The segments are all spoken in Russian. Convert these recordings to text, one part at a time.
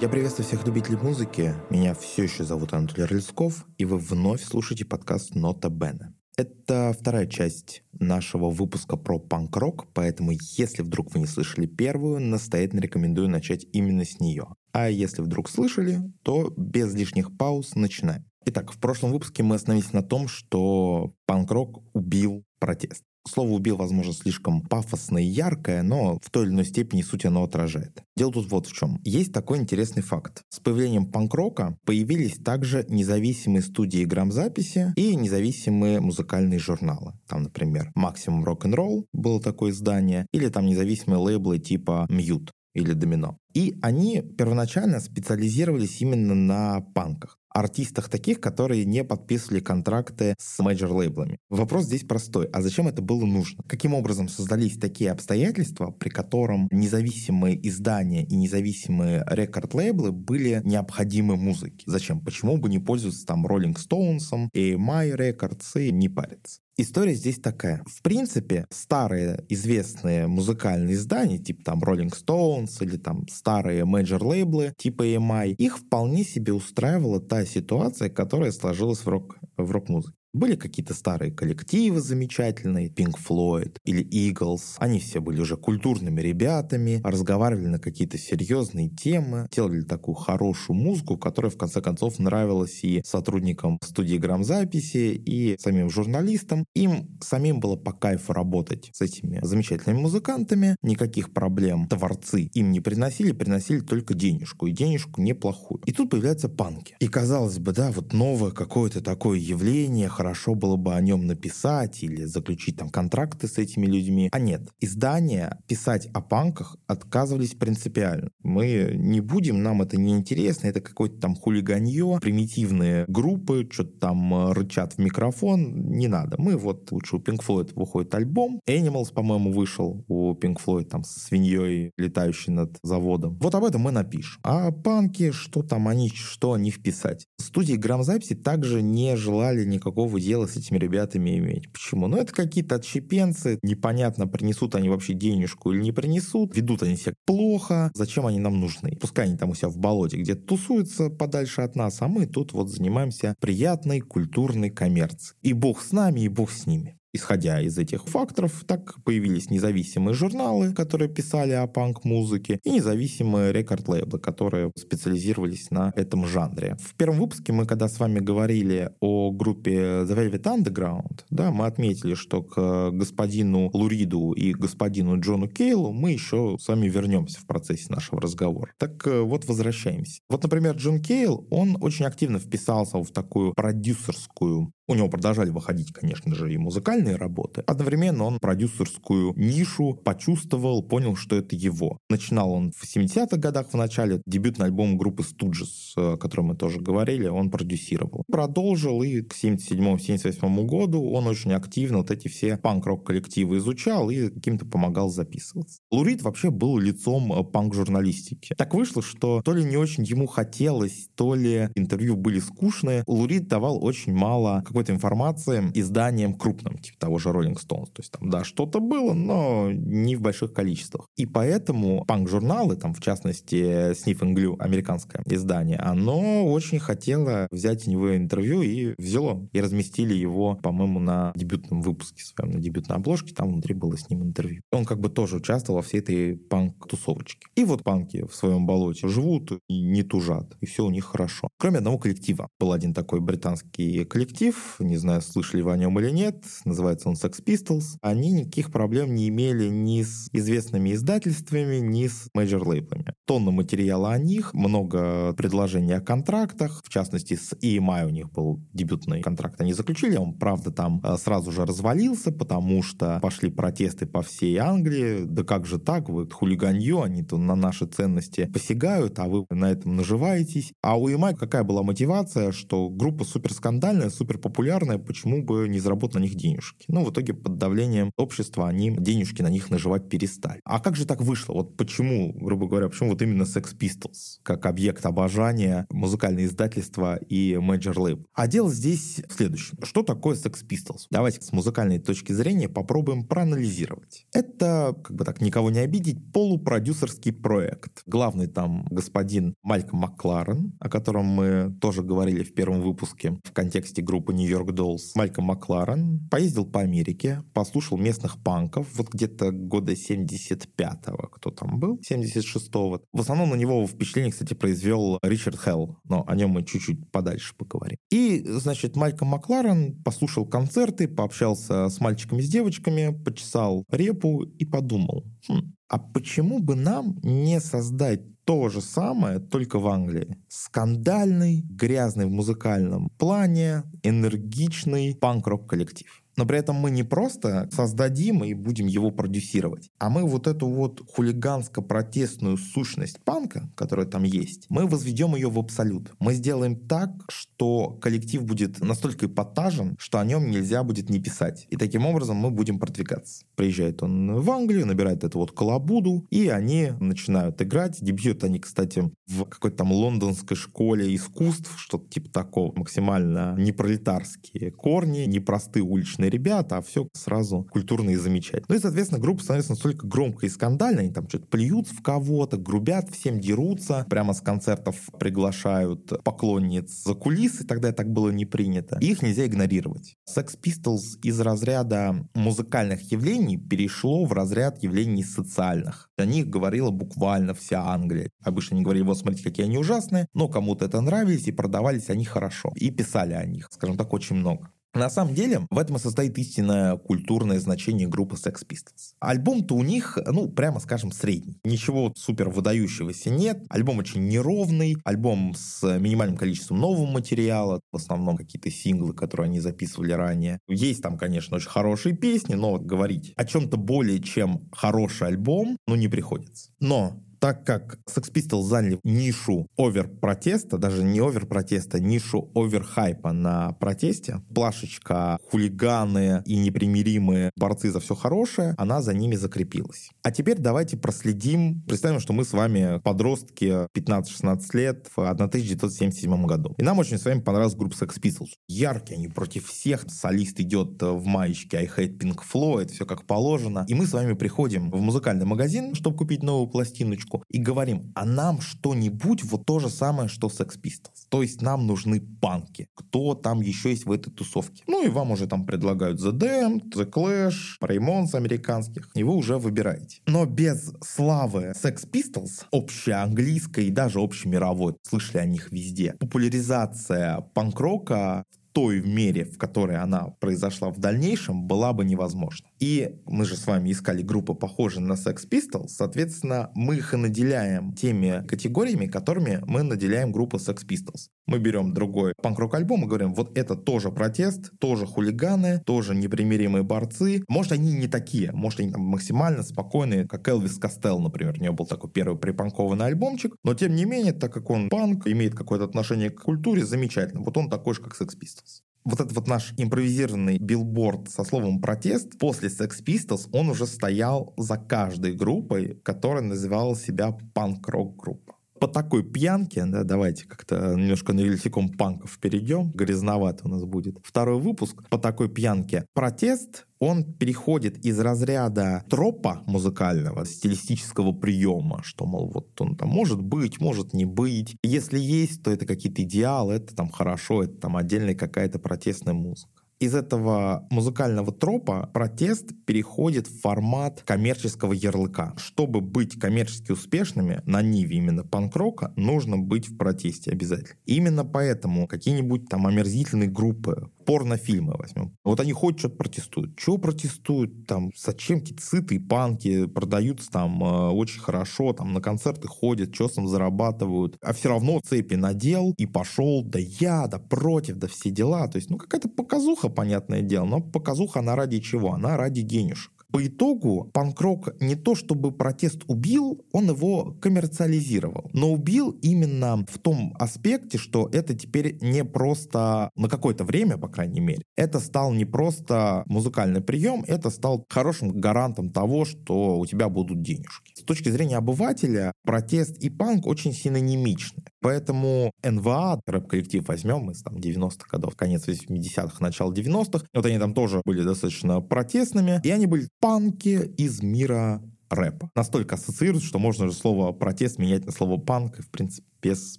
Я приветствую всех любителей музыки. Меня все еще зовут Анатолий Рыльсков, и вы вновь слушаете подкаст «Нота Бена». Это вторая часть нашего выпуска про панк-рок, поэтому если вдруг вы не слышали первую, настоятельно рекомендую начать именно с нее. А если вдруг слышали, то без лишних пауз начинаем. Итак, в прошлом выпуске мы остановились на том, что панк-рок убил протест. Слово «убил», возможно, слишком пафосное и яркое, но в той или иной степени суть оно отражает. Дело тут вот в чем. Есть такой интересный факт. С появлением панк-рока появились также независимые студии грамзаписи и независимые музыкальные журналы. Там, например, «Максимум рок-н-ролл» было такое издание, или там независимые лейблы типа «Mute» или «Domino». И они первоначально специализировались именно на панках артистах таких, которые не подписывали контракты с major-лейблами. Вопрос здесь простой. А зачем это было нужно? Каким образом создались такие обстоятельства, при котором независимые издания и независимые record-лейблы были необходимы музыке? Зачем? Почему бы не пользоваться там Rolling Stones, EMI Records и не париться? История здесь такая. В принципе, старые известные музыкальные издания, типа там Rolling Stones или там старые major-лейблы типа EMI, их вполне себе устраивала та ситуация, которая сложилась в рок в рок-музыке. Были какие-то старые коллективы замечательные, Pink Floyd или Eagles. Они все были уже культурными ребятами, разговаривали на какие-то серьезные темы, делали такую хорошую музыку, которая в конце концов нравилась и сотрудникам студии грамзаписи, и самим журналистам. Им самим было по кайфу работать с этими замечательными музыкантами, никаких проблем творцы им не приносили, приносили только денежку, и денежку неплохую. И тут появляются панки. И казалось бы, да, вот новое какое-то такое явление, хорошо было бы о нем написать или заключить там контракты с этими людьми. А нет, издания писать о панках отказывались принципиально. Мы не будем, нам это не интересно, это какое-то там хулиганье, примитивные группы, что-то там э, рычат в микрофон, не надо. Мы вот лучше у Pink Floyd выходит альбом, Animals, по-моему, вышел у Pink Floyd там с свиньей, летающей над заводом. Вот об этом мы напишем. А панки, что там они, что они вписать? Студии грамзаписи также не желали никакого никакого дела с этими ребятами иметь. Почему? Ну, это какие-то отщепенцы, непонятно, принесут они вообще денежку или не принесут, ведут они себя плохо, зачем они нам нужны? Пускай они там у себя в болоте где-то тусуются подальше от нас, а мы тут вот занимаемся приятной культурной коммерцией. И бог с нами, и бог с ними. Исходя из этих факторов, так появились независимые журналы, которые писали о панк-музыке, и независимые рекорд-лейблы, которые специализировались на этом жанре. В первом выпуске мы, когда с вами говорили о группе The Velvet Underground, да, мы отметили, что к господину Луриду и господину Джону Кейлу мы еще с вами вернемся в процессе нашего разговора. Так э, вот, возвращаемся. Вот, например, Джон Кейл, он очень активно вписался в такую продюсерскую у него продолжали выходить, конечно же, и музыкальные работы. Одновременно он продюсерскую нишу почувствовал, понял, что это его. Начинал он в 70-х годах в начале. Дебютный альбом группы Stooges, о котором мы тоже говорили, он продюсировал. Продолжил и к 77-78 году он очень активно вот эти все панк-рок коллективы изучал и каким-то помогал записываться. Лурид вообще был лицом э, панк-журналистики. Так вышло, что то ли не очень ему хотелось, то ли интервью были скучные. Лурид давал очень мало какой какой-то информации изданием крупным, типа того же Rolling Stones. То есть там, да, что-то было, но не в больших количествах. И поэтому панк-журналы, там, в частности, Sniff and Glue, американское издание, оно очень хотело взять у него интервью и взяло. И разместили его, по-моему, на дебютном выпуске своем, на дебютной обложке, там внутри было с ним интервью. Он как бы тоже участвовал во всей этой панк-тусовочке. И вот панки в своем болоте живут и не тужат, и все у них хорошо. Кроме одного коллектива. Был один такой британский коллектив, не знаю, слышали вы о нем или нет, называется он Sex Pistols, они никаких проблем не имели ни с известными издательствами, ни с major-лейблами. Тонна материала о них, много предложений о контрактах, в частности, с EMI у них был дебютный контракт, они заключили, он, правда, там э, сразу же развалился, потому что пошли протесты по всей Англии, да как же так, вы хулиганье, они то на наши ценности посягают, а вы на этом наживаетесь. А у EMI какая была мотивация, что группа супер скандальная, супер популярная, популярные, почему бы не заработать на них денежки? Ну, в итоге под давлением общества они денежки на них наживать перестали. А как же так вышло? Вот почему, грубо говоря, почему вот именно Sex Pistols как объект обожания, музыкальное издательство и Major Label? А дело здесь в следующем. Что такое Sex Pistols? Давайте с музыкальной точки зрения попробуем проанализировать. Это, как бы так никого не обидеть, полупродюсерский проект. Главный там господин Мальком Макларен, о котором мы тоже говорили в первом выпуске в контексте группы York Dolls. Мальком Макларен поездил по Америке, послушал местных панков, вот где-то года 75-го, кто там был, 76-го. В основном на него впечатление, кстати, произвел Ричард Хелл, но о нем мы чуть-чуть подальше поговорим. И, значит, Мальком Макларен послушал концерты, пообщался с мальчиками, с девочками, почесал репу и подумал, хм, а почему бы нам не создать то же самое, только в Англии. Скандальный, грязный в музыкальном плане, энергичный панк-рок коллектив. Но при этом мы не просто создадим и будем его продюсировать, а мы вот эту вот хулиганско-протестную сущность панка, которая там есть, мы возведем ее в абсолют. Мы сделаем так, что коллектив будет настолько эпатажен, что о нем нельзя будет не писать. И таким образом мы будем продвигаться. Приезжает он в Англию, набирает эту вот колобуду, и они начинают играть. Дебют они, кстати, в какой-то там лондонской школе искусств, что-то типа такого, максимально непролетарские корни, непростые уличные ребята, а все сразу культурно и замечательно. Ну и, соответственно, группа становится настолько громкой и скандальной, они там что-то плюются в кого-то, грубят, всем дерутся, прямо с концертов приглашают поклонниц за кулисы, тогда так было не принято. их нельзя игнорировать. Sex Pistols из разряда музыкальных явлений перешло в разряд явлений социальных. О них говорила буквально вся Англия. Обычно они говорили, вот смотрите, какие они ужасные, но кому-то это нравились, и продавались они хорошо. И писали о них, скажем так, очень много. На самом деле, в этом и состоит истинное культурное значение группы Sex Pistols. Альбом-то у них, ну, прямо скажем, средний. Ничего супер выдающегося нет. Альбом очень неровный. Альбом с минимальным количеством нового материала. В основном какие-то синглы, которые они записывали ранее. Есть там, конечно, очень хорошие песни, но говорить о чем-то более чем хороший альбом, ну, не приходится. Но так как Sex Pistols заняли нишу овер-протеста, даже не овер-протеста, нишу овер-хайпа на протесте, плашечка, хулиганы и непримиримые борцы за все хорошее, она за ними закрепилась. А теперь давайте проследим, представим, что мы с вами подростки 15-16 лет в 1977 году. И нам очень с вами понравилась группа Sex Pistols. Яркие они против всех, солист идет в маечке I Hate Pink Floyd, все как положено. И мы с вами приходим в музыкальный магазин, чтобы купить новую пластиночку, точку и говорим, а нам что-нибудь вот то же самое, что Sex Pistols. То есть нам нужны панки. Кто там еще есть в этой тусовке? Ну и вам уже там предлагают The Damned, The Clash, Raymonds американских. И вы уже выбираете. Но без славы Sex Pistols, общеанглийской и даже общемировой, слышали о них везде, популяризация панк-рока той мере, в которой она произошла в дальнейшем, была бы невозможна. И мы же с вами искали группы, похожие на Sex Pistols, соответственно, мы их и наделяем теми категориями, которыми мы наделяем группу Sex Pistols. Мы берем другой панк-рок альбом и говорим, вот это тоже протест, тоже хулиганы, тоже непримиримые борцы. Может, они не такие, может, они там максимально спокойные, как Элвис Костел, например. У него был такой первый припанкованный альбомчик, но тем не менее, так как он панк, имеет какое-то отношение к культуре, замечательно. Вот он такой же, как Sex Pistols вот этот вот наш импровизированный билборд со словом «протест» после Sex Pistols, он уже стоял за каждой группой, которая называла себя панк-рок группа по такой пьянке, да, давайте как-то немножко на вельсиком панков перейдем, грязновато у нас будет. Второй выпуск по такой пьянке. Протест он переходит из разряда тропа музыкального, стилистического приема, что, мол, вот он там может быть, может не быть. Если есть, то это какие-то идеалы, это там хорошо, это там отдельная какая-то протестная музыка из этого музыкального тропа протест переходит в формат коммерческого ярлыка. Чтобы быть коммерчески успешными на ниве именно панк-рока, нужно быть в протесте обязательно. Именно поэтому какие-нибудь там омерзительные группы, порнофильмы возьмем. Вот они хоть что-то протестуют. Чего протестуют? Там, зачем какие-то сытые панки продаются там э, очень хорошо, там на концерты ходят, что там зарабатывают. А все равно цепи надел и пошел, да я, да против, да все дела. То есть, ну, какая-то показуха, понятное дело. Но показуха, она ради чего? Она ради денежек. По итогу панк-рок не то чтобы протест убил, он его коммерциализировал. Но убил именно в том аспекте, что это теперь не просто на какое-то время, по крайней мере, это стал не просто музыкальный прием, это стал хорошим гарантом того, что у тебя будут денежки. С точки зрения обывателя, протест и панк очень синонимичны. Поэтому НВА, рэп-коллектив возьмем из там 90-х годов, конец 80-х, начало 90-х, вот они там тоже были достаточно протестными, и они были панки из мира рэпа. Настолько ассоциируют, что можно же слово протест менять на слово панк, и в принципе без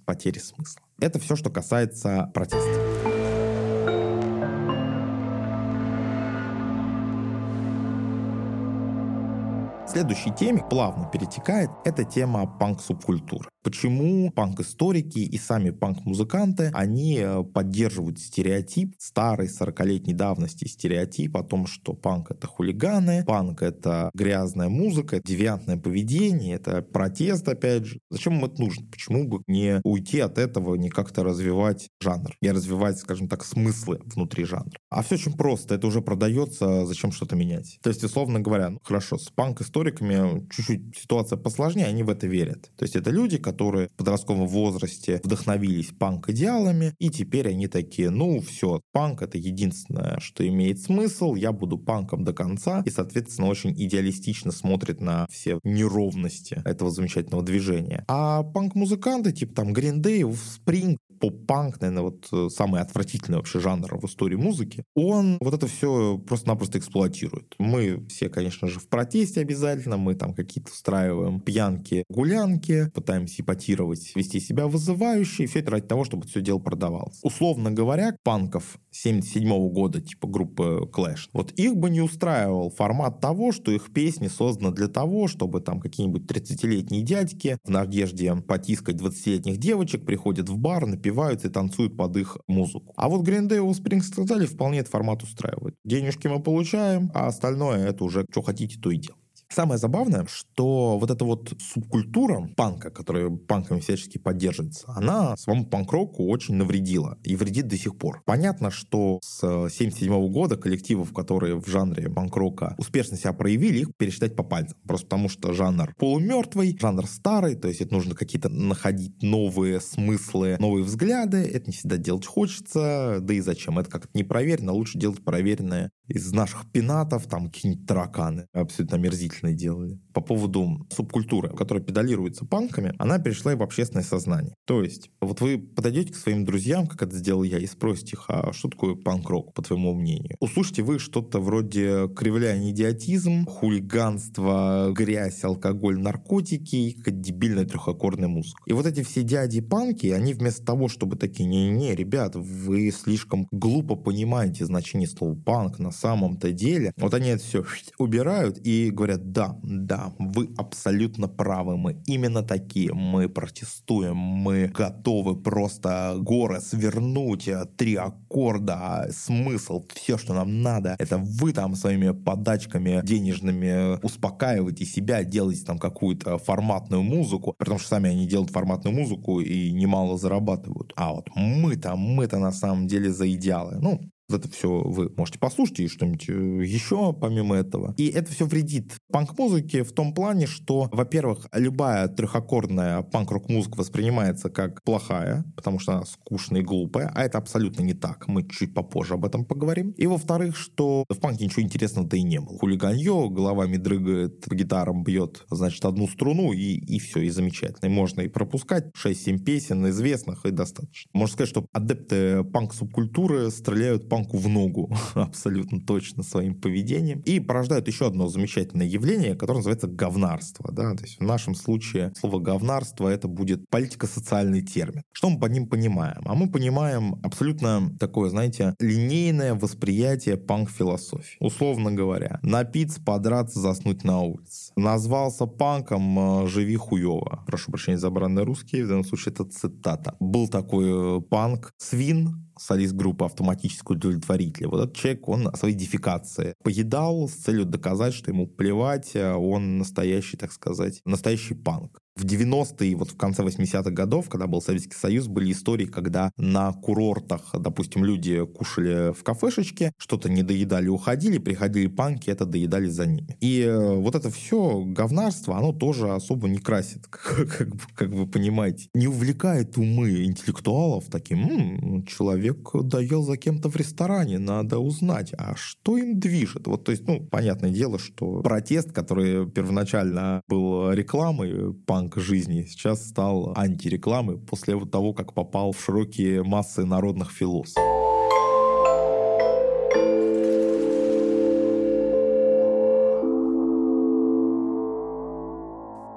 потери смысла. Это все, что касается протеста. следующей теме плавно перетекает, это тема панк-субкультуры. Почему панк-историки и сами панк-музыканты, они э, поддерживают стереотип, старой 40-летней давности стереотип о том, что панк — это хулиганы, панк — это грязная музыка, девиантное поведение, это протест, опять же. Зачем им это нужно? Почему бы не уйти от этого, не как-то развивать жанр, не развивать, скажем так, смыслы внутри жанра? А все очень просто. Это уже продается, зачем что-то менять? То есть, условно говоря, ну хорошо, с панк-историей историками чуть-чуть ситуация посложнее, они в это верят. То есть это люди, которые в подростковом возрасте вдохновились панк-идеалами, и теперь они такие, ну все, панк это единственное, что имеет смысл, я буду панком до конца, и, соответственно, очень идеалистично смотрит на все неровности этого замечательного движения. А панк-музыканты, типа там Green Day, Spring, поп-панк, наверное, вот э, самый отвратительный вообще жанр в истории музыки, он вот это все просто-напросто эксплуатирует. Мы все, конечно же, в протесте обязательно, мы там какие-то устраиваем пьянки, гулянки, пытаемся ипотировать, вести себя вызывающе, и все это ради того, чтобы все дело продавалось. Условно говоря, панков 77 -го года, типа группы Clash, вот их бы не устраивал формат того, что их песни созданы для того, чтобы там какие-нибудь 30-летние дядьки в надежде потискать 20-летних девочек приходят в бар, напиваются напиваются и танцуют под их музыку. А вот Green Day и Spring сказали, вполне этот формат устраивает. Денежки мы получаем, а остальное это уже что хотите, то и делать. Самое забавное, что вот эта вот субкультура панка, которая панками всячески поддерживается, она самому панк-року очень навредила и вредит до сих пор. Понятно, что с 1977 года коллективов, которые в жанре панк-рока успешно себя проявили, их пересчитать по пальцам. Просто потому что жанр полумертвый, жанр старый, то есть это нужно какие-то находить новые смыслы, новые взгляды. Это не всегда делать хочется, да и зачем? Это как-то не проверено, лучше делать проверенное из наших пенатов, там какие-нибудь тараканы абсолютно омерзительные делали. По поводу субкультуры, которая педалируется панками, она перешла и в общественное сознание. То есть, вот вы подойдете к своим друзьям, как это сделал я, и спросите их, а что такое панк-рок, по твоему мнению? Услышите вы что-то вроде кривляния идиотизм, хулиганство, грязь, алкоголь, наркотики и какая-то дебильная трехаккордная музыка. И вот эти все дяди-панки, они вместо того, чтобы такие, не-не, ребят, вы слишком глупо понимаете значение слова панк, на самом-то деле, вот они это все убирают и говорят, да, да, вы абсолютно правы, мы именно такие, мы протестуем, мы готовы просто горы свернуть, э, три аккорда, а смысл, все, что нам надо, это вы там своими подачками денежными успокаиваете себя, делаете там какую-то форматную музыку, потому что сами они делают форматную музыку и немало зарабатывают. А вот мы-то, мы-то на самом деле за идеалы. Ну, это все вы можете послушать и что-нибудь э, еще помимо этого. И это все вредит панк-музыке в том плане, что, во-первых, любая трехаккордная панк-рок музыка воспринимается как плохая, потому что она скучная и глупая, а это абсолютно не так. Мы чуть попозже об этом поговорим. И во-вторых, что в панке ничего интересного-то и не было. Хулиганье, головами дрыгает, гитаром бьет, значит, одну струну, и, и все, и замечательно. И можно и пропускать 6-7 песен известных, и достаточно. Можно сказать, что адепты панк-субкультуры стреляют панк панку в ногу абсолютно точно своим поведением и порождают еще одно замечательное явление, которое называется говнарство. Да? То есть в нашем случае слово говнарство это будет политико-социальный термин. Что мы под ним понимаем? А мы понимаем абсолютно такое, знаете, линейное восприятие панк-философии. Условно говоря, напиться, подраться, заснуть на улице. Назвался панком, э, живи хуево. Прошу прощения за бранный русский, в данном случае это цитата. Был такой э, панк Свин, солист группы «Автоматический удовлетворитель». Вот этот человек, он свои дефикации поедал с целью доказать, что ему плевать, а он настоящий, так сказать, настоящий панк. В 90-е, вот в конце 80-х годов, когда был Советский Союз, были истории, когда на курортах, допустим, люди кушали в кафешечке, что-то не доедали, уходили, приходили панки, это доедали за ними. И э, вот это все говнарство, оно тоже особо не красит, как, как, как вы понимаете. Не увлекает умы интеллектуалов таким, М, человек доел за кем-то в ресторане, надо узнать, а что им движет? Вот, то есть, ну, понятное дело, что протест, который первоначально был рекламой панк жизни, сейчас стал антирекламой после того, как попал в широкие массы народных философов.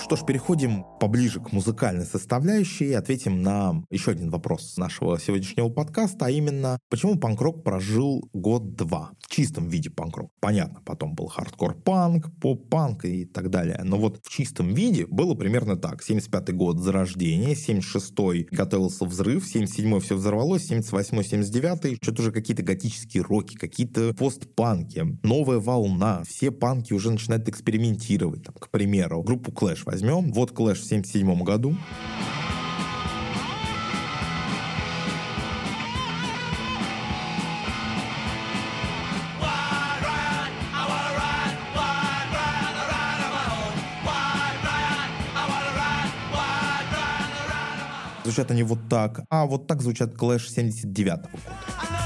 Что ж, переходим поближе к музыкальной составляющей и ответим на еще один вопрос нашего сегодняшнего подкаста, а именно, почему панк-рок прожил год-два в чистом виде панк-рок? Понятно, потом был хардкор-панк, поп-панк и так далее, но вот в чистом виде было примерно так. 75-й год зарождения, 76-й готовился взрыв, 77-й все взорвалось, 78-й, 79-й, что-то уже какие-то готические роки, какие-то постпанки, новая волна, все панки уже начинают экспериментировать, там, к примеру, группу Clash возьмем. Вот Clash в 77 году. Звучат они вот так, а вот так звучат Clash 79 года.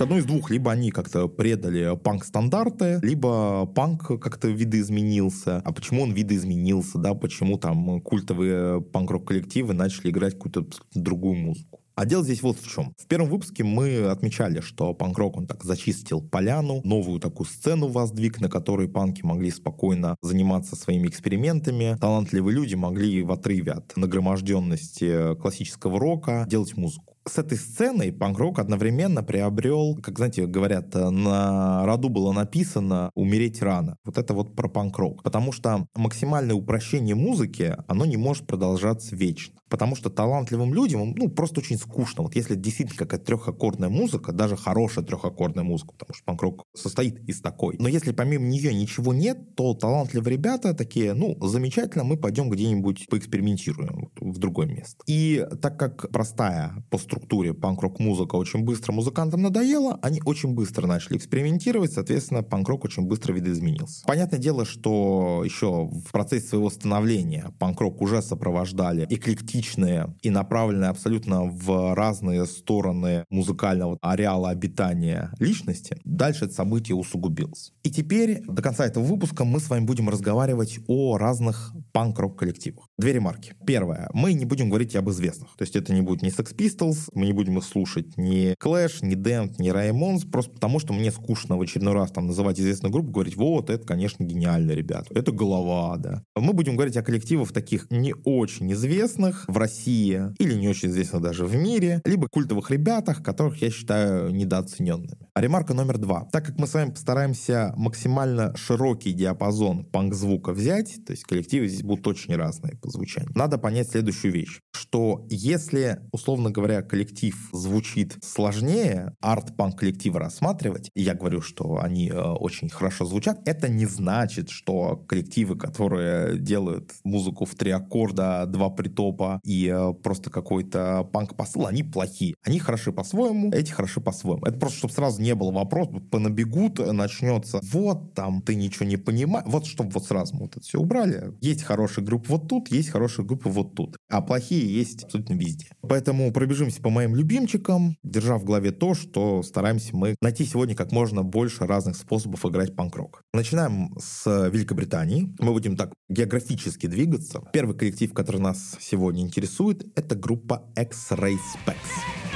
Есть одно из двух. Либо они как-то предали панк-стандарты, либо панк как-то видоизменился. А почему он видоизменился, да, почему там культовые панк-рок коллективы начали играть какую-то другую музыку. А дело здесь вот в чем. В первом выпуске мы отмечали, что панк-рок, он так зачистил поляну, новую такую сцену воздвиг, на которой панки могли спокойно заниматься своими экспериментами. Талантливые люди могли в отрыве от нагроможденности классического рока делать музыку с этой сценой панк-рок одновременно приобрел, как, знаете, говорят, на роду было написано «умереть рано». Вот это вот про панк-рок. Потому что максимальное упрощение музыки, оно не может продолжаться вечно. Потому что талантливым людям, ну, просто очень скучно. Вот если действительно какая-то трехаккордная музыка, даже хорошая трехаккордная музыка, потому что панк-рок состоит из такой. Но если помимо нее ничего нет, то талантливые ребята такие, ну, замечательно, мы пойдем где-нибудь поэкспериментируем в другое место. И так как простая по структуре панк-рок музыка очень быстро музыкантам надоела, они очень быстро начали экспериментировать, соответственно, панк-рок очень быстро видоизменился. Понятное дело, что еще в процессе своего становления панк-рок уже сопровождали эклектичные и направленные абсолютно в разные стороны музыкального ареала обитания личности, дальше это событие усугубилось. И теперь до конца этого выпуска мы с вами будем разговаривать о разных панк-рок коллективах. Две ремарки. Первое. Мы не будем говорить об известных. То есть это не будет ни Sex Pistols, мы не будем их слушать ни Clash, ни Damned, ни Ramones, просто потому что мне скучно в очередной раз там называть известную группу, говорить, вот, это, конечно, гениально, ребят. Это голова, да. Мы будем говорить о коллективах таких не очень известных, в России или не очень известных даже в мире, либо культовых ребятах, которых я считаю недооцененными. А ремарка номер два. Так как мы с вами постараемся максимально широкий диапазон панк-звука взять, то есть коллективы здесь будут очень разные по звучанию, надо понять следующую вещь, что если, условно говоря, коллектив звучит сложнее, арт-панк коллектива рассматривать, я говорю, что они э, очень хорошо звучат, это не значит, что коллективы, которые делают музыку в три аккорда, два притопа и э, просто какой-то панк-посыл, они плохие. Они хороши по-своему, эти хороши по-своему. Это просто, чтобы сразу не было вопросов, понабегут, начнется, вот там ты ничего не понимаешь, вот чтобы вот сразу вот это все убрали. Есть хорошие группы вот тут, есть хорошие группы вот тут. А плохие есть абсолютно везде. Поэтому пробежимся по моим любимчикам, держа в голове то, что стараемся мы найти сегодня как можно больше разных способов играть панк-рок. Начинаем с Великобритании. Мы будем так географически двигаться. Первый коллектив, который нас сегодня интересует, это группа X-Ray Specs.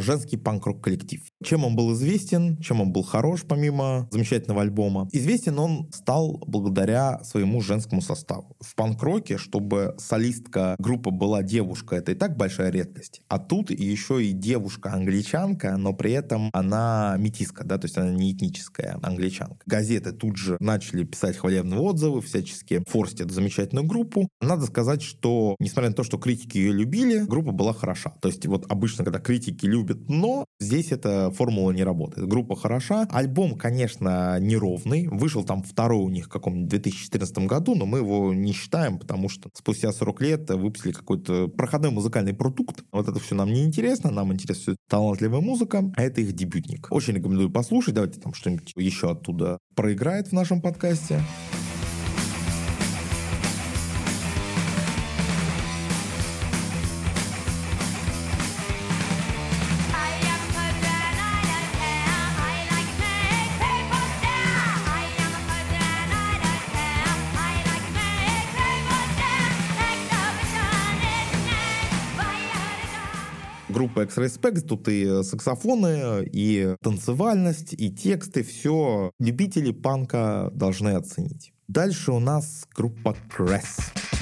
Женский панк-рок коллектив. Чем он был известен, чем он был хорош, помимо замечательного альбома? Известен он стал благодаря своему женскому составу. В панк-роке, чтобы солистка группы была девушка, это и так большая редкость. А тут еще и девушка-англичанка, но при этом она метиска, да, то есть она не этническая англичанка. Газеты тут же начали писать хвалебные отзывы, всячески форсить эту замечательную группу. Надо сказать, что, несмотря на то, что критики ее любили, группа была хороша. То есть вот обычно, когда критики любят но, здесь эта формула не работает. Группа хороша. Альбом, конечно, неровный. Вышел там второй у них в каком-нибудь 2014 году, но мы его не считаем, потому что спустя 40 лет выпустили какой-то проходной музыкальный продукт. Вот это все нам не интересно. Нам интересует талантливая музыка, а это их дебютник. Очень рекомендую послушать. Давайте там что-нибудь еще оттуда проиграет в нашем подкасте. Группа X-Ray Specs, тут и саксофоны, и танцевальность, и тексты, все любители панка должны оценить. Дальше у нас группа Cress.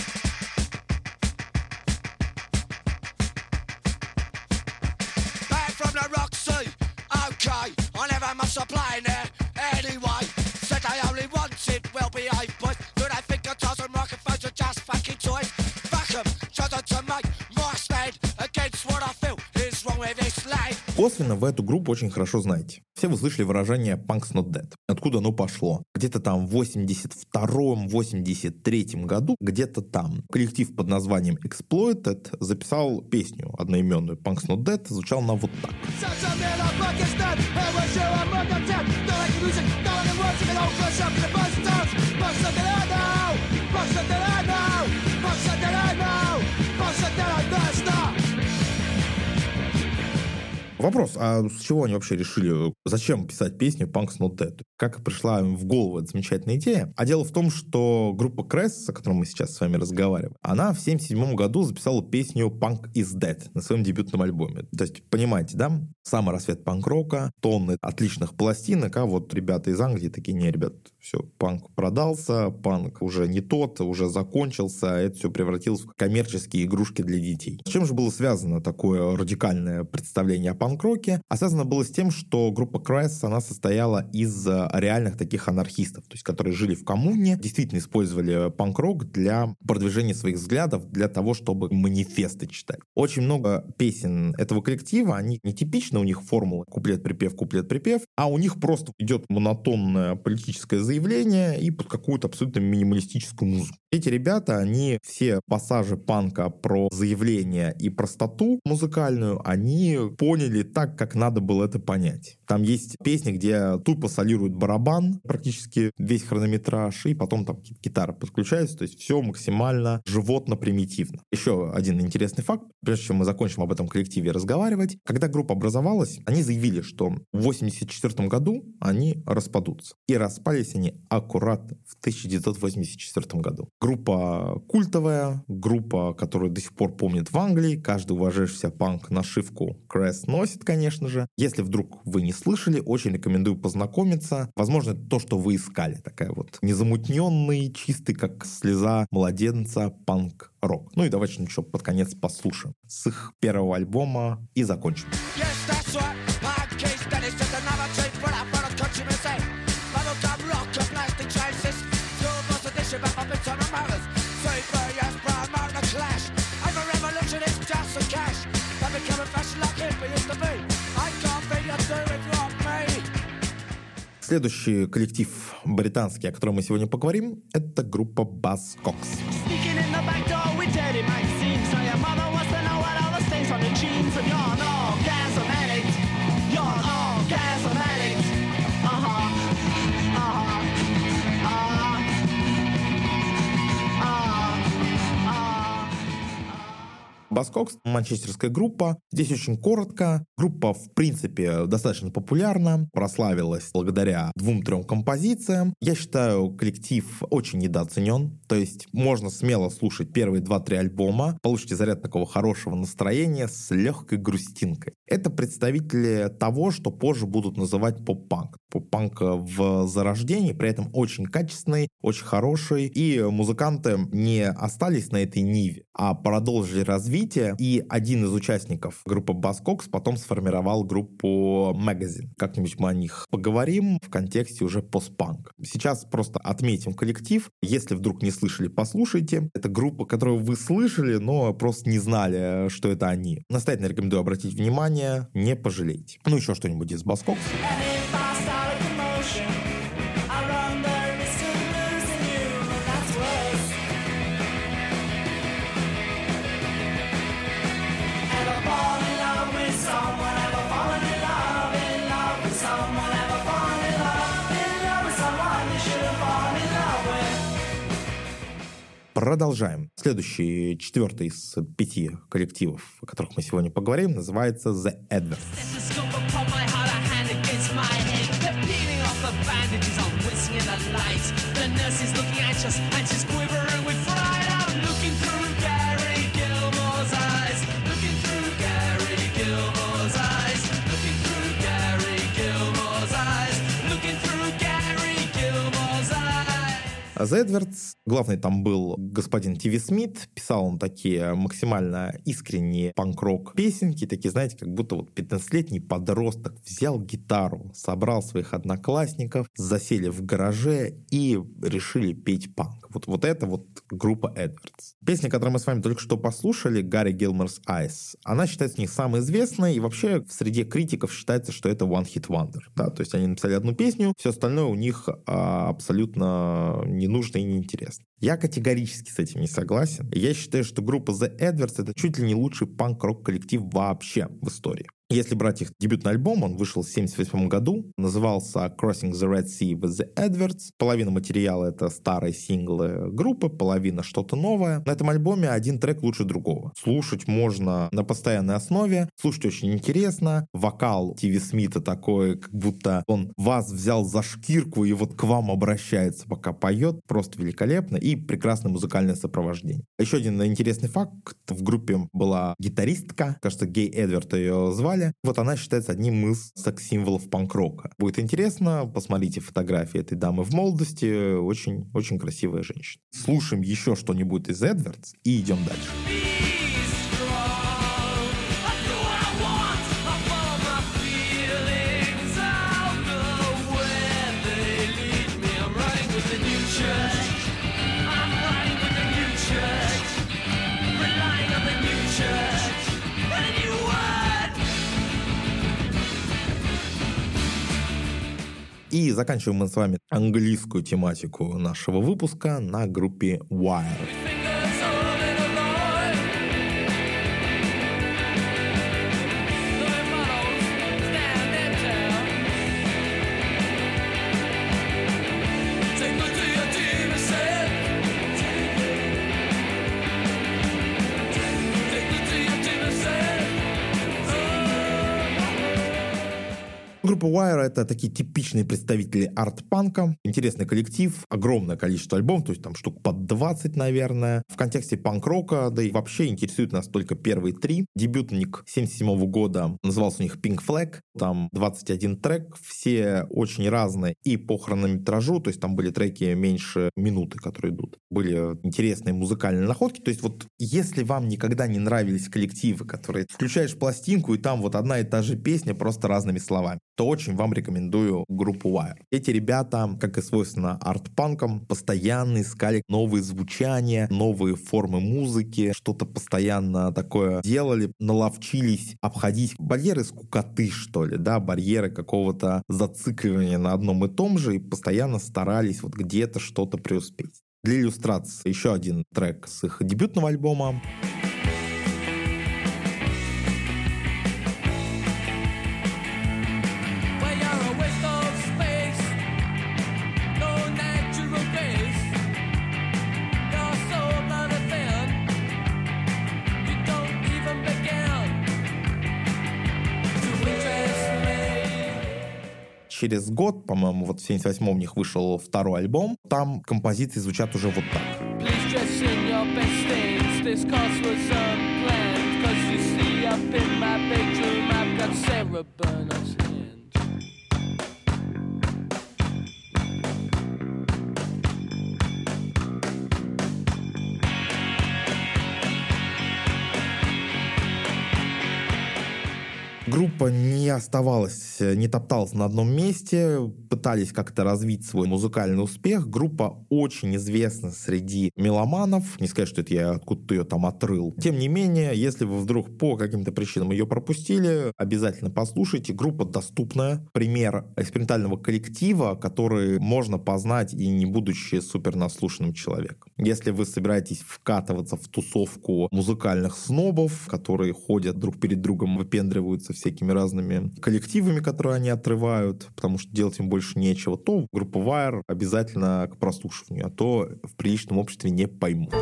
Косвенно в эту группу очень хорошо знаете. Все вы слышали выражение «punk's not dead». Откуда оно пошло? Где-то там в 82-83 году, где-то там, коллектив под названием Exploited записал песню одноименную «Punk's not dead», звучал она вот так. Вопрос, а с чего они вообще решили, зачем писать песню Punks Not Dead? Как пришла им в голову эта замечательная идея? А дело в том, что группа Crest, о которой мы сейчас с вами разговариваем, она в 1977 году записала песню Punk is Dead на своем дебютном альбоме. То есть, понимаете, да? Самый рассвет панк-рока, тонны отличных пластинок, а вот ребята из Англии такие, не, ребят, все, панк продался, панк уже не тот, уже закончился, это все превратилось в коммерческие игрушки для детей. С чем же было связано такое радикальное представление о панк-роке? А связано было с тем, что группа Крайс, она состояла из э, реальных таких анархистов, то есть которые жили в коммуне, действительно использовали панк-рок для продвижения своих взглядов, для того, чтобы манифесты читать. Очень много песен этого коллектива, они не типично у них формула куплет-припев, куплет-припев, а у них просто идет монотонная политическая заявление, заявление и под какую-то абсолютно минималистическую музыку. Эти ребята, они все пассажи панка про заявление и простоту музыкальную, они поняли так, как надо было это понять. Там есть песни, где тупо солирует барабан, практически весь хронометраж, и потом там гитара подключается, то есть все максимально животно-примитивно. Еще один интересный факт, прежде чем мы закончим об этом коллективе разговаривать, когда группа образовалась, они заявили, что в 1984 году они распадутся. И распались они аккурат в 1984 году. Группа культовая, группа, которую до сих пор помнят в Англии, каждый уважающийся панк нашивку Крэс носит, конечно же. Если вдруг вы не слышали, очень рекомендую познакомиться. Возможно, это то, что вы искали. Такая вот незамутненный, чистый, как слеза младенца, панк-рок. Ну и давайте еще под конец послушаем с их первого альбома и закончим. Yes, Следующий коллектив британский, о котором мы сегодня поговорим, это группа Buzzcocks. Баскокс, манчестерская группа. Здесь очень коротко. Группа, в принципе, достаточно популярна, прославилась благодаря двум-трем композициям. Я считаю, коллектив очень недооценен. То есть можно смело слушать первые два-три альбома, получите заряд такого хорошего настроения с легкой грустинкой. Это представители того, что позже будут называть поп-панк. Поп-панк в зарождении, при этом очень качественный, очень хороший. И музыканты не остались на этой ниве, а продолжили развитие. И один из участников группы Buzzcocks потом сформировал группу Magazine. Как-нибудь мы о них поговорим в контексте уже постпанк. Сейчас просто отметим коллектив. Если вдруг не слышали, послушайте. Это группа, которую вы слышали, но просто не знали, что это они. Настоятельно рекомендую обратить внимание, не пожалеете. Ну, еще что-нибудь из Buzzcocks. Продолжаем. Следующий, четвертый из пяти коллективов, о которых мы сегодня поговорим, называется The Adverts. The Edwards Главный там был господин Тиви Смит. Писал он такие максимально искренние панк-рок песенки, такие, знаете, как будто вот 15-летний подросток взял гитару, собрал своих одноклассников, засели в гараже и решили петь панк. Вот, вот это вот группа Эдвардс. Песня, которую мы с вами только что послушали, Гарри Гилмор's Eyes, она считается у них самой известной, и вообще в среде критиков считается, что это One Hit Wonder. Да? То есть они написали одну песню, все остальное у них а, абсолютно не нужно и не интересно интересно. Я категорически с этим не согласен. Я считаю, что группа The Edwards это чуть ли не лучший панк-рок коллектив вообще в истории. Если брать их дебютный альбом, он вышел в 1978 году, назывался Crossing the Red Sea with the Edwards. Половина материала — это старые синглы группы, половина что-то новое. На этом альбоме один трек лучше другого. Слушать можно на постоянной основе, слушать очень интересно. Вокал Тиви Смита такой, как будто он вас взял за шкирку и вот к вам обращается, пока поет. Просто великолепно и прекрасное музыкальное сопровождение. Еще один интересный факт. В группе была гитаристка, кажется, Гей Эдвард ее звали, далее. Вот она считается одним из секс-символов панк-рока. Будет интересно, посмотрите фотографии этой дамы в молодости. Очень, очень красивая женщина. Слушаем еще что-нибудь из Эдвардс и идем дальше. И заканчиваем мы с вами английскую тематику нашего выпуска на группе Wire. Группа Wire — это такие типичные представители арт-панка. Интересный коллектив, огромное количество альбомов, то есть там штук под 20, наверное. В контексте панк-рока, да и вообще интересуют нас только первые три. Дебютник 77 года назывался у них Pink Flag. Там 21 трек, все очень разные и по хронометражу, то есть там были треки меньше минуты, которые идут. Были интересные музыкальные находки. То есть вот если вам никогда не нравились коллективы, которые включаешь пластинку и там вот одна и та же песня просто разными словами, то очень вам рекомендую группу Wire. Эти ребята, как и свойственно арт-панкам, постоянно искали новые звучания, новые формы музыки, что-то постоянно такое делали, наловчились обходить барьеры скукоты, что ли, да, барьеры какого-то зацикливания на одном и том же и постоянно старались вот где-то что-то преуспеть. Для иллюстрации еще один трек с их дебютного альбома. Через год, по-моему, вот в 78 у них вышел второй альбом, там композиции звучат уже вот так. Группа не оставалась, не топталась на одном месте, пытались как-то развить свой музыкальный успех. Группа очень известна среди меломанов. Не сказать, что это я откуда-то ее там отрыл. Тем не менее, если вы вдруг по каким-то причинам ее пропустили, обязательно послушайте. Группа доступная. Пример экспериментального коллектива, который можно познать и не будучи супер наслушанным человеком. Если вы собираетесь вкатываться в тусовку музыкальных снобов, которые ходят друг перед другом, выпендриваются всякими разными коллективами, которые они отрывают, потому что делать им больше нечего, то группа Wire обязательно к прослушиванию, а то в приличном обществе не поймут.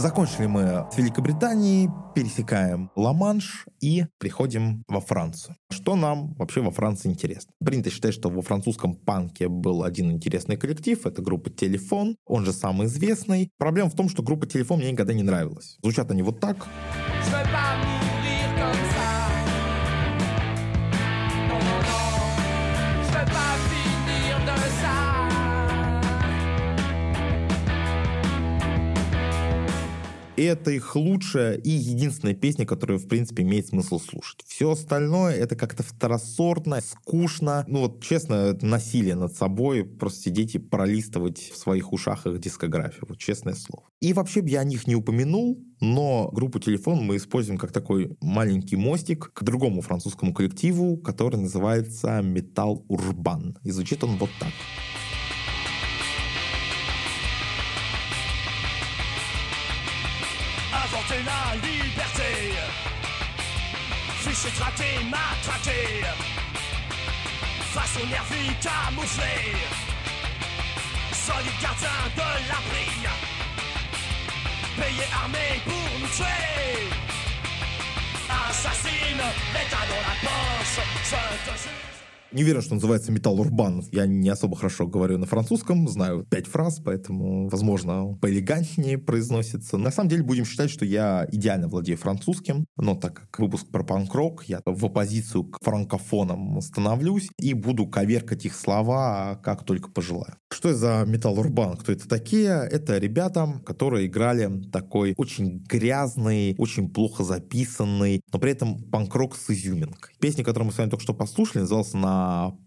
Закончили мы с Великобританией, пересекаем Ла-Манш и приходим во Францию. Что нам вообще во Франции интересно? Принято считать, что во французском панке был один интересный коллектив, это группа «Телефон», он же самый известный. Проблема в том, что группа «Телефон» мне никогда не нравилась. Звучат они вот так. Это их лучшая и единственная песня, которую, в принципе, имеет смысл слушать. Все остальное это как-то второсортно, скучно. Ну вот, честно, это насилие над собой, просто сидеть и пролистывать в своих ушах их дискографию. Вот честное слово. И вообще я о них не упомянул, но группу «Телефон» мы используем как такой маленький мостик к другому французскому коллективу, который называется «Металл Урбан». И звучит он вот так. Liberté. Fiché, traqué, matraqué. Face aux nervis camouflés. Solide gardien de l'abri. Payé armé pour nous tuer. Assassine, l'état dans la poche. Je te jure. Не уверен, что называется металл урбан. Я не особо хорошо говорю на французском, знаю пять фраз, поэтому, возможно, поэлегантнее произносится. На самом деле будем считать, что я идеально владею французским, но так как выпуск про панк-рок, я в оппозицию к франкофонам становлюсь и буду коверкать их слова как только пожелаю. Что это за металл урбан? Кто это такие? Это ребята, которые играли такой очень грязный, очень плохо записанный, но при этом панк-рок с изюминкой. Песня, которую мы с вами только что послушали, называлась на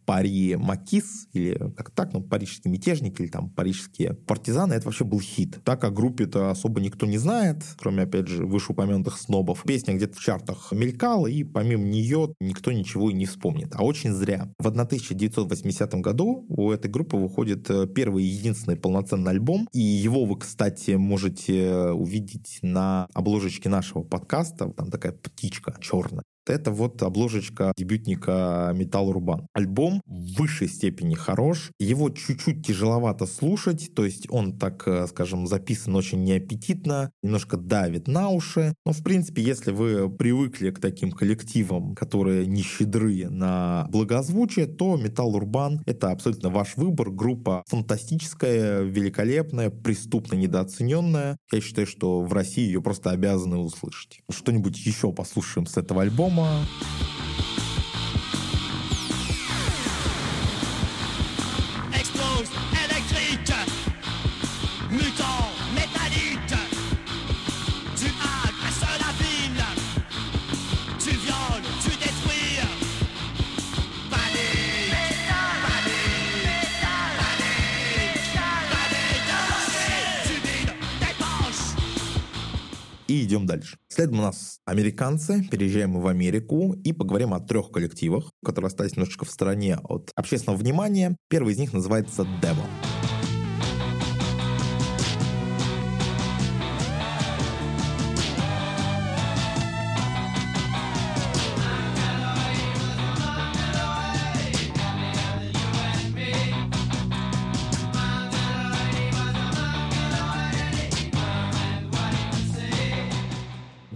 Пари Макис, или как так, ну, парижские мятежники, или там парижские партизаны, это вообще был хит. Так о группе-то особо никто не знает, кроме, опять же, вышеупомянутых снобов. Песня где-то в чартах мелькала, и помимо нее никто ничего и не вспомнит. А очень зря. В 1980 году у этой группы выходит э, первый и единственный полноценный альбом, и его вы, кстати, можете увидеть на обложечке нашего подкаста. Там такая птичка черная. Это вот обложечка дебютника Metal Urban. Альбом в высшей степени хорош. Его чуть-чуть тяжеловато слушать, то есть он так, э, скажем, записан очень неаппетитно, немножко давит на уши. Но, в принципе, если вы привыкли к таким коллективам, которые не щедры на благозвучие, то Metal Urban — это абсолютно ваш выбор. Группа фантастическая, великолепная, преступно недооцененная. Я считаю, что в России ее просто обязаны услышать. Что-нибудь еще послушаем с этого альбома tomorrow и идем дальше. Следом у нас американцы, переезжаем в Америку и поговорим о трех коллективах, которые остались немножечко в стороне от общественного внимания. Первый из них называется Devil.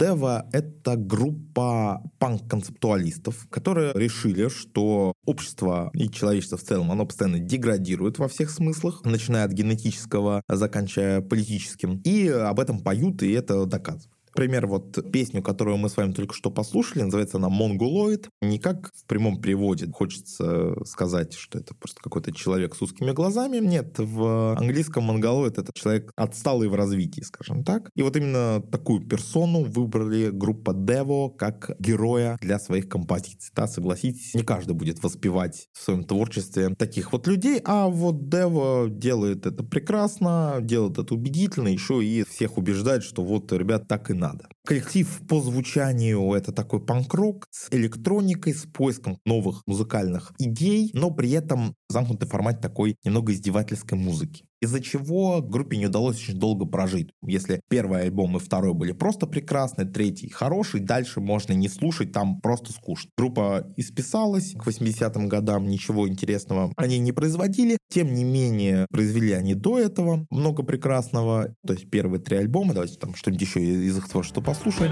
Дева — это группа панк-концептуалистов, которые решили, что общество и человечество в целом, оно постоянно деградирует во всех смыслах, начиная от генетического, заканчивая политическим. И об этом поют, и это доказывают. Например, вот песню, которую мы с вами только что послушали, называется она «Монголоид». Не как в прямом переводе хочется сказать, что это просто какой-то человек с узкими глазами. Нет, в английском «монголоид» — это человек отсталый в развитии, скажем так. И вот именно такую персону выбрали группа Devo как героя для своих композиций. Да, согласитесь, не каждый будет воспевать в своем творчестве таких вот людей, а вот Devo делает это прекрасно, делает это убедительно, еще и всех убеждает, что вот, ребят, так и надо надо. Коллектив по звучанию это такой панк-рок с электроникой, с поиском новых музыкальных идей, но при этом замкнутый формат такой немного издевательской музыки из-за чего группе не удалось очень долго прожить. Если первый альбом и второй были просто прекрасны, третий хороший, дальше можно не слушать, там просто скучно. Группа исписалась, к 80-м годам ничего интересного они не производили, тем не менее произвели они до этого много прекрасного, то есть первые три альбома, давайте там что-нибудь еще из их творчества послушаем.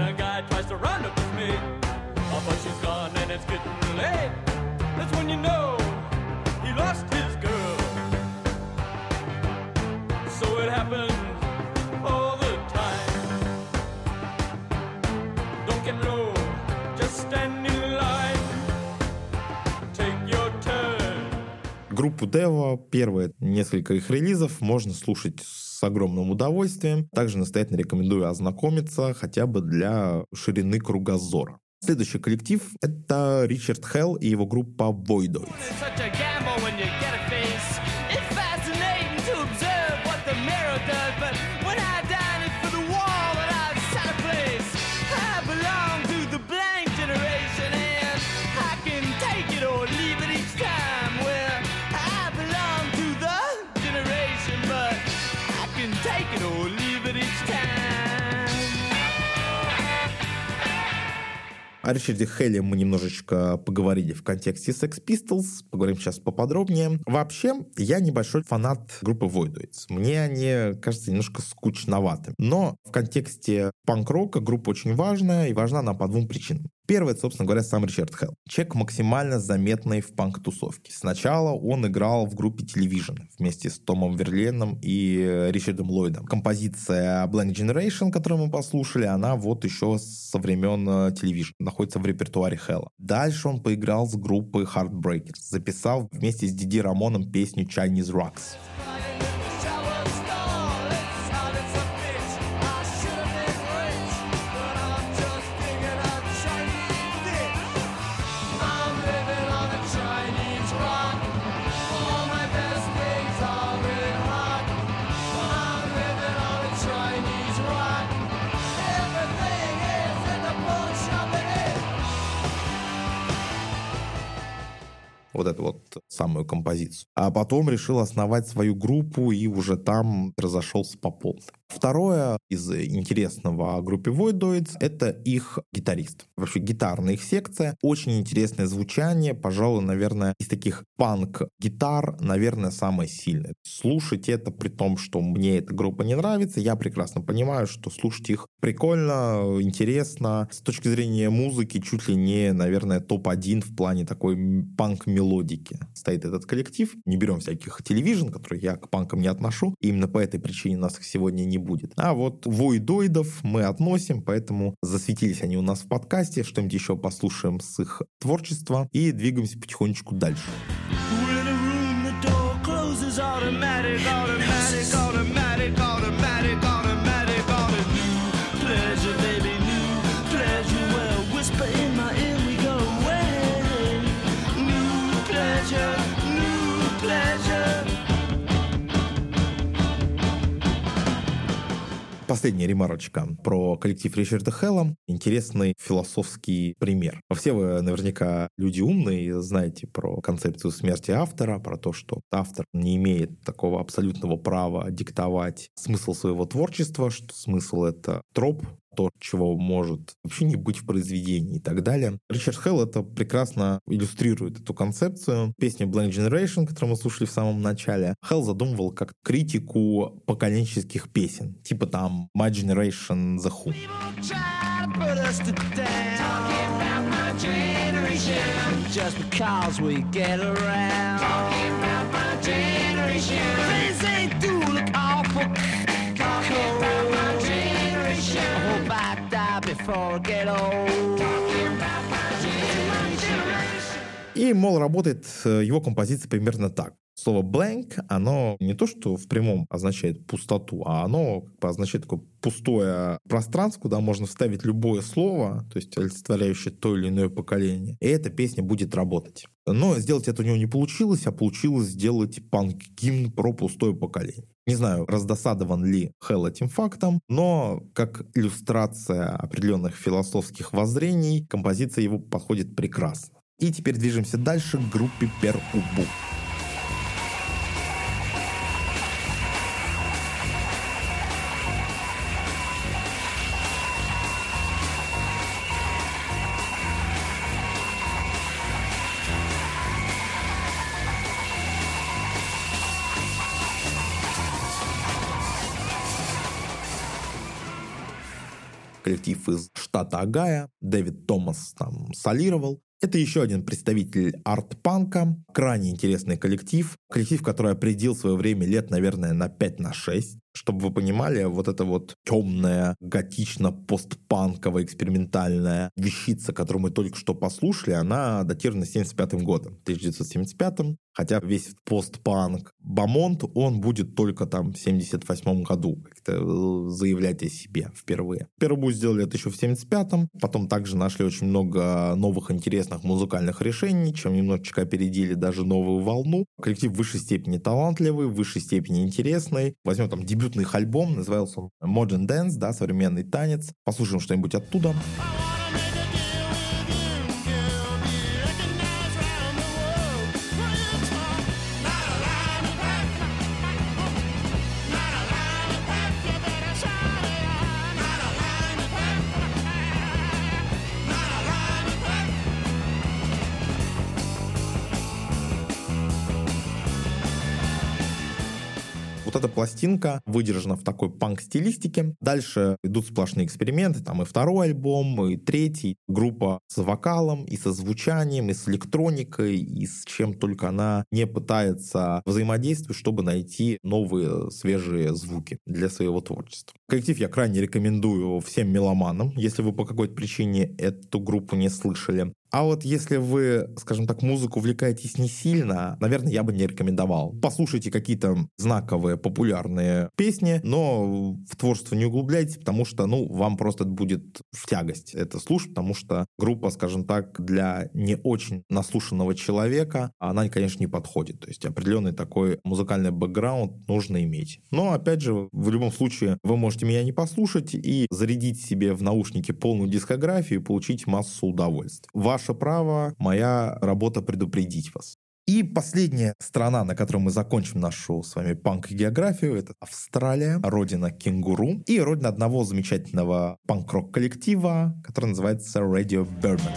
Группу Дева, первые несколько их релизов можно слушать с огромным удовольствием. Также настоятельно рекомендую ознакомиться хотя бы для ширины кругозора. Следующий коллектив — это Ричард Хелл и его группа Voidoid. О Ричарде Хелле мы немножечко поговорили в контексте Sex Pistols, поговорим сейчас поподробнее. Вообще, я небольшой фанат группы Voidoids. Мне они кажется немножко скучноваты. Но в контексте панк-рока группа очень важная, и важна она по двум причинам. Первый, это, собственно говоря, сам Ричард Хелл. Человек максимально заметный в панк-тусовке. Сначала он играл в группе Television вместе с Томом Верленом и Ричардом Ллойдом. Композиция Blank Generation, которую мы послушали, она вот еще со времен Television э, находится в репертуаре Хелла. Дальше он поиграл с группой Heartbreakers, записал вместе с Диди Рамоном песню Chinese Rocks. Вот эту вот самую композицию. А потом решил основать свою группу и уже там разошелся по полной. Второе из интересного группе Voidoids — это их гитарист. Вообще гитарная их секция. Очень интересное звучание. Пожалуй, наверное, из таких панк-гитар, наверное, самое сильное. Слушать это при том, что мне эта группа не нравится, я прекрасно понимаю, что слушать их прикольно, интересно. С точки зрения музыки чуть ли не, наверное, топ-1 в плане такой панк-мелодики стоит этот коллектив. Не берем всяких телевизион, которые я к панкам не отношу. Именно по этой причине нас сегодня не будет. А вот войдоидов мы относим, поэтому засветились они у нас в подкасте. Что-нибудь еще послушаем с их творчества и двигаемся потихонечку дальше. automatic, Последняя ремарочка про коллектив Ричарда Хелла. Интересный философский пример. Все вы наверняка люди умные, знаете про концепцию смерти автора, про то, что автор не имеет такого абсолютного права диктовать смысл своего творчества, что смысл — это троп, то, чего может вообще не быть в произведении и так далее. Ричард Хелл это прекрасно иллюстрирует эту концепцию. Песня Blank Generation, которую мы слушали в самом начале, Хелл задумывал как критику поколенческих песен. Типа там My Generation The Who. Just because we get around forget all. И, мол, работает э, его композиция примерно так. Слово blank, оно не то, что в прямом означает пустоту, а оно как бы означает такое пустое пространство, куда можно вставить любое слово, то есть олицетворяющее то или иное поколение, и эта песня будет работать. Но сделать это у него не получилось, а получилось сделать панк-гимн про пустое поколение. Не знаю, раздосадован ли Хелл этим фактом, но как иллюстрация определенных философских воззрений композиция его подходит прекрасно. И теперь движемся дальше к группе Пер Убу. коллектив из штата Агая. Дэвид Томас там солировал. Это еще один представитель арт-панка, крайне интересный коллектив, коллектив, который определил свое время лет, наверное, на 5 на 6. Чтобы вы понимали, вот эта вот темная, готично-постпанковая, экспериментальная вещица, которую мы только что послушали, она датирована 75 годом, 1975 хотя весь постпанк Бамонт, он будет только там в 78 году как-то э, заявлять о себе впервые. Первую сделали это еще в 75-м, потом также нашли очень много новых интересных музыкальных решений, чем немножечко опередили даже новую волну. Коллектив в высшей степени талантливый, в высшей степени интересный. Возьмем там дебют дебютный их альбом, назывался он Modern Dance, да, современный танец. Послушаем что-нибудь оттуда. Эта пластинка выдержана в такой панк-стилистике. Дальше идут сплошные эксперименты, там и второй альбом, и третий. Группа с вокалом, и со звучанием, и с электроникой, и с чем только она не пытается взаимодействовать, чтобы найти новые свежие звуки для своего творчества. Коллектив я крайне рекомендую всем меломанам, если вы по какой-то причине эту группу не слышали. А вот если вы, скажем так, музыку увлекаетесь не сильно, наверное, я бы не рекомендовал. Послушайте какие-то знаковые, популярные песни, но в творчество не углубляйтесь, потому что, ну, вам просто будет в тягость это слушать, потому что группа, скажем так, для не очень наслушанного человека, она, конечно, не подходит. То есть определенный такой музыкальный бэкграунд нужно иметь. Но, опять же, в любом случае, вы можете меня не послушать и зарядить себе в наушники полную дискографию и получить массу удовольствия ваше право, моя работа предупредить вас. И последняя страна, на которой мы закончим нашу с вами панк-географию, это Австралия, родина кенгуру и родина одного замечательного панк-рок коллектива, который называется Radio Birdman.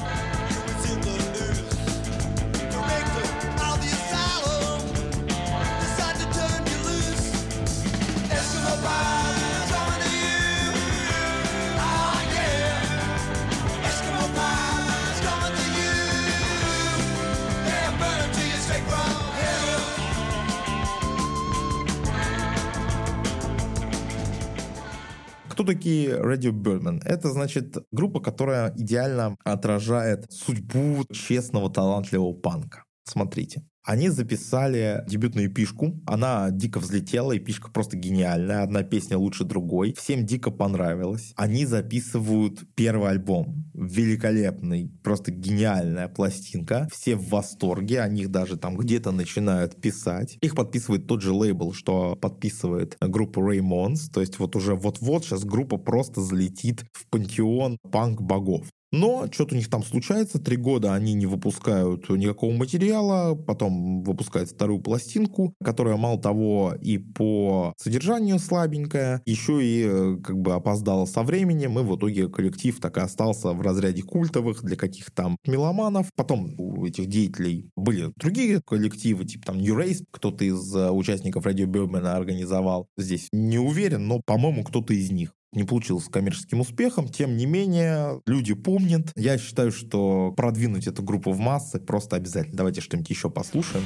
Такие Radio Birdman? Это, значит, группа, которая идеально отражает судьбу честного, талантливого панка. Смотрите. Они записали дебютную пишку. Она дико взлетела, и пишка просто гениальная. Одна песня лучше другой. Всем дико понравилось. Они записывают первый альбом. Великолепный, просто гениальная пластинка. Все в восторге. О них даже там где-то начинают писать. Их подписывает тот же лейбл, что подписывает группа Raymond's. То есть вот уже вот-вот сейчас группа просто залетит в пантеон панк-богов. Но что-то у них там случается, три года они не выпускают никакого материала, потом выпускают вторую пластинку, которая, мало того, и по содержанию слабенькая, еще и э, как бы опоздала со временем, и в итоге коллектив так и остался в разряде культовых для каких-то там меломанов. Потом у этих деятелей были другие коллективы, типа там New Race, кто-то из э, участников Radio Бёрмена организовал. Здесь не уверен, но, по-моему, кто-то из них не получилось с коммерческим успехом. Тем не менее, люди помнят. Я считаю, что продвинуть эту группу в массы просто обязательно. Давайте что-нибудь еще послушаем.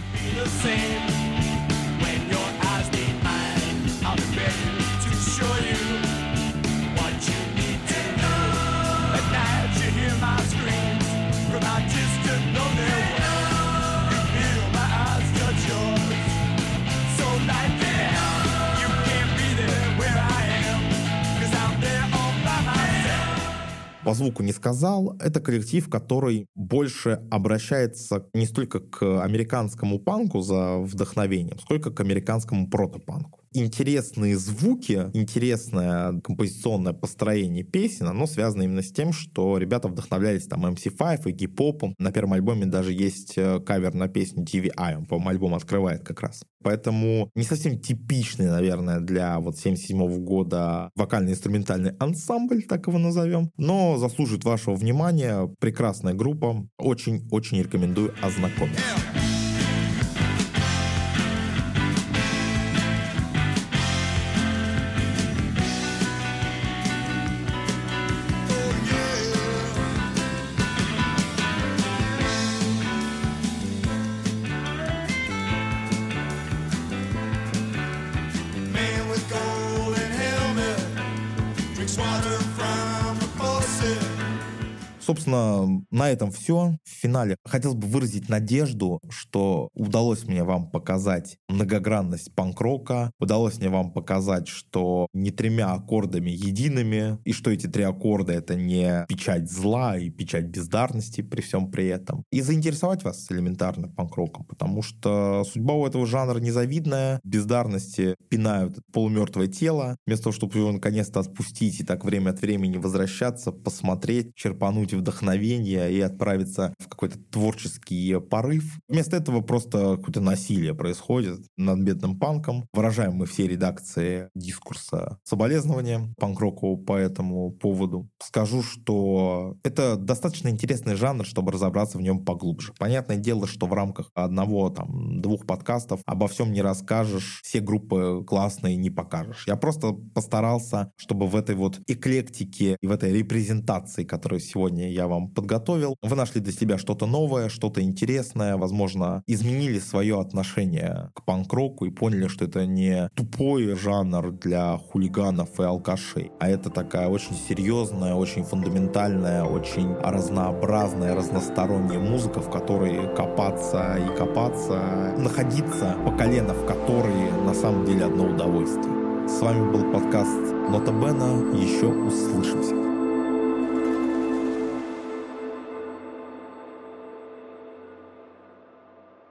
По звуку не сказал. Это коллектив, который больше обращается не столько к американскому панку за вдохновением, сколько к американскому протопанку интересные звуки, интересное композиционное построение песен, оно связано именно с тем, что ребята вдохновлялись там MC5 и гип-попом. На первом альбоме даже есть э, кавер на песню TVI, он, по-моему, альбом открывает как раз. Поэтому не совсем типичный, наверное, для вот 77 -го года вокально-инструментальный ансамбль, так его назовем, но заслужит вашего внимания. Прекрасная группа. Очень-очень рекомендую ознакомиться. Собственно, на этом все. В финале хотелось бы выразить надежду, что удалось мне вам показать многогранность панк-рока, удалось мне вам показать, что не тремя аккордами едиными, и что эти три аккорда — это не печать зла и печать бездарности при всем при этом. И заинтересовать вас элементарно панк-роком, потому что судьба у этого жанра незавидная, бездарности пинают полумертвое тело, вместо того, чтобы его наконец-то отпустить и так время от времени возвращаться, посмотреть, черпануть получить вдохновение и отправиться в какой-то творческий порыв. Вместо этого просто какое-то насилие происходит над бедным панком. Выражаем мы все редакции дискурса соболезнования панк-року по этому поводу. Скажу, что это достаточно интересный жанр, чтобы разобраться в нем поглубже. Понятное дело, что в рамках одного, там, двух подкастов обо всем не расскажешь, все группы классные не покажешь. Я просто постарался, чтобы в этой вот эклектике и в этой репрезентации, которую сегодня я вам подготовил. Вы нашли для себя что-то новое, что-то интересное, возможно, изменили свое отношение к панк-року и поняли, что это не тупой жанр для хулиганов и алкашей, а это такая очень серьезная, очень фундаментальная, очень разнообразная, разносторонняя музыка, в которой копаться и копаться, находиться по колено в которой на самом деле одно удовольствие. С вами был подкаст Нота Бена. Еще услышимся.